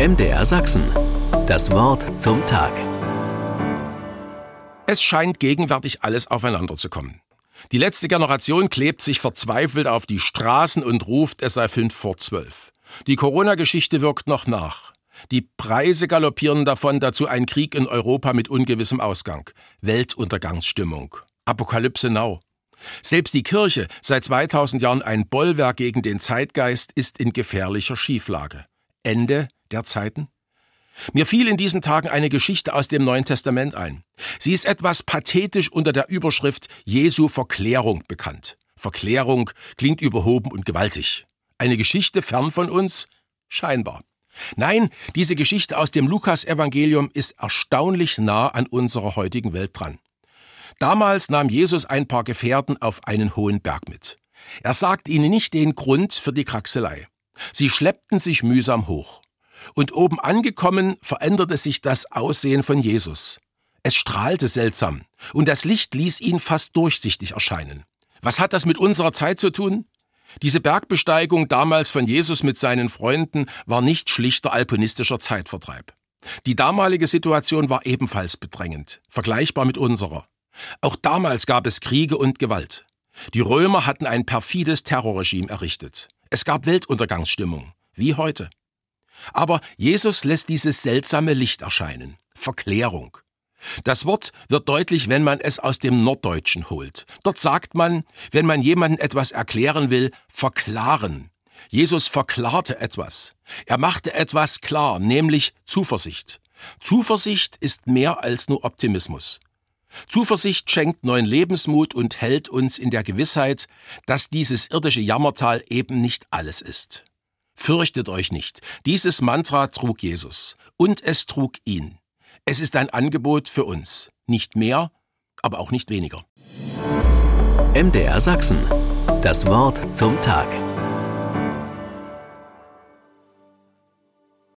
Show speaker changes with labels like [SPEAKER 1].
[SPEAKER 1] MDR Sachsen. Das Wort zum Tag.
[SPEAKER 2] Es scheint gegenwärtig alles aufeinander zu kommen. Die letzte Generation klebt sich verzweifelt auf die Straßen und ruft, es sei fünf vor zwölf. Die Corona-Geschichte wirkt noch nach. Die Preise galoppieren davon, dazu ein Krieg in Europa mit ungewissem Ausgang. Weltuntergangsstimmung. Apokalypse now. Selbst die Kirche, seit 2000 Jahren ein Bollwerk gegen den Zeitgeist, ist in gefährlicher Schieflage. Ende der Zeiten? Mir fiel in diesen Tagen eine Geschichte aus dem Neuen Testament ein. Sie ist etwas pathetisch unter der Überschrift Jesu Verklärung bekannt. Verklärung klingt überhoben und gewaltig. Eine Geschichte fern von uns? Scheinbar. Nein, diese Geschichte aus dem Lukas-Evangelium ist erstaunlich nah an unserer heutigen Welt dran. Damals nahm Jesus ein paar Gefährten auf einen hohen Berg mit. Er sagt ihnen nicht den Grund für die Kraxelei. Sie schleppten sich mühsam hoch. Und oben angekommen veränderte sich das Aussehen von Jesus. Es strahlte seltsam, und das Licht ließ ihn fast durchsichtig erscheinen. Was hat das mit unserer Zeit zu tun? Diese Bergbesteigung damals von Jesus mit seinen Freunden war nicht schlichter alpinistischer Zeitvertreib. Die damalige Situation war ebenfalls bedrängend, vergleichbar mit unserer. Auch damals gab es Kriege und Gewalt. Die Römer hatten ein perfides Terrorregime errichtet. Es gab Weltuntergangsstimmung, wie heute. Aber Jesus lässt dieses seltsame Licht erscheinen. Verklärung. Das Wort wird deutlich, wenn man es aus dem Norddeutschen holt. Dort sagt man, wenn man jemandem etwas erklären will, verklaren. Jesus verklarte etwas. Er machte etwas klar, nämlich Zuversicht. Zuversicht ist mehr als nur Optimismus. Zuversicht schenkt neuen Lebensmut und hält uns in der Gewissheit, dass dieses irdische Jammertal eben nicht alles ist. Fürchtet euch nicht. Dieses Mantra trug Jesus. Und es trug ihn. Es ist ein Angebot für uns. Nicht mehr, aber auch nicht weniger.
[SPEAKER 1] MDR Sachsen. Das Wort zum Tag.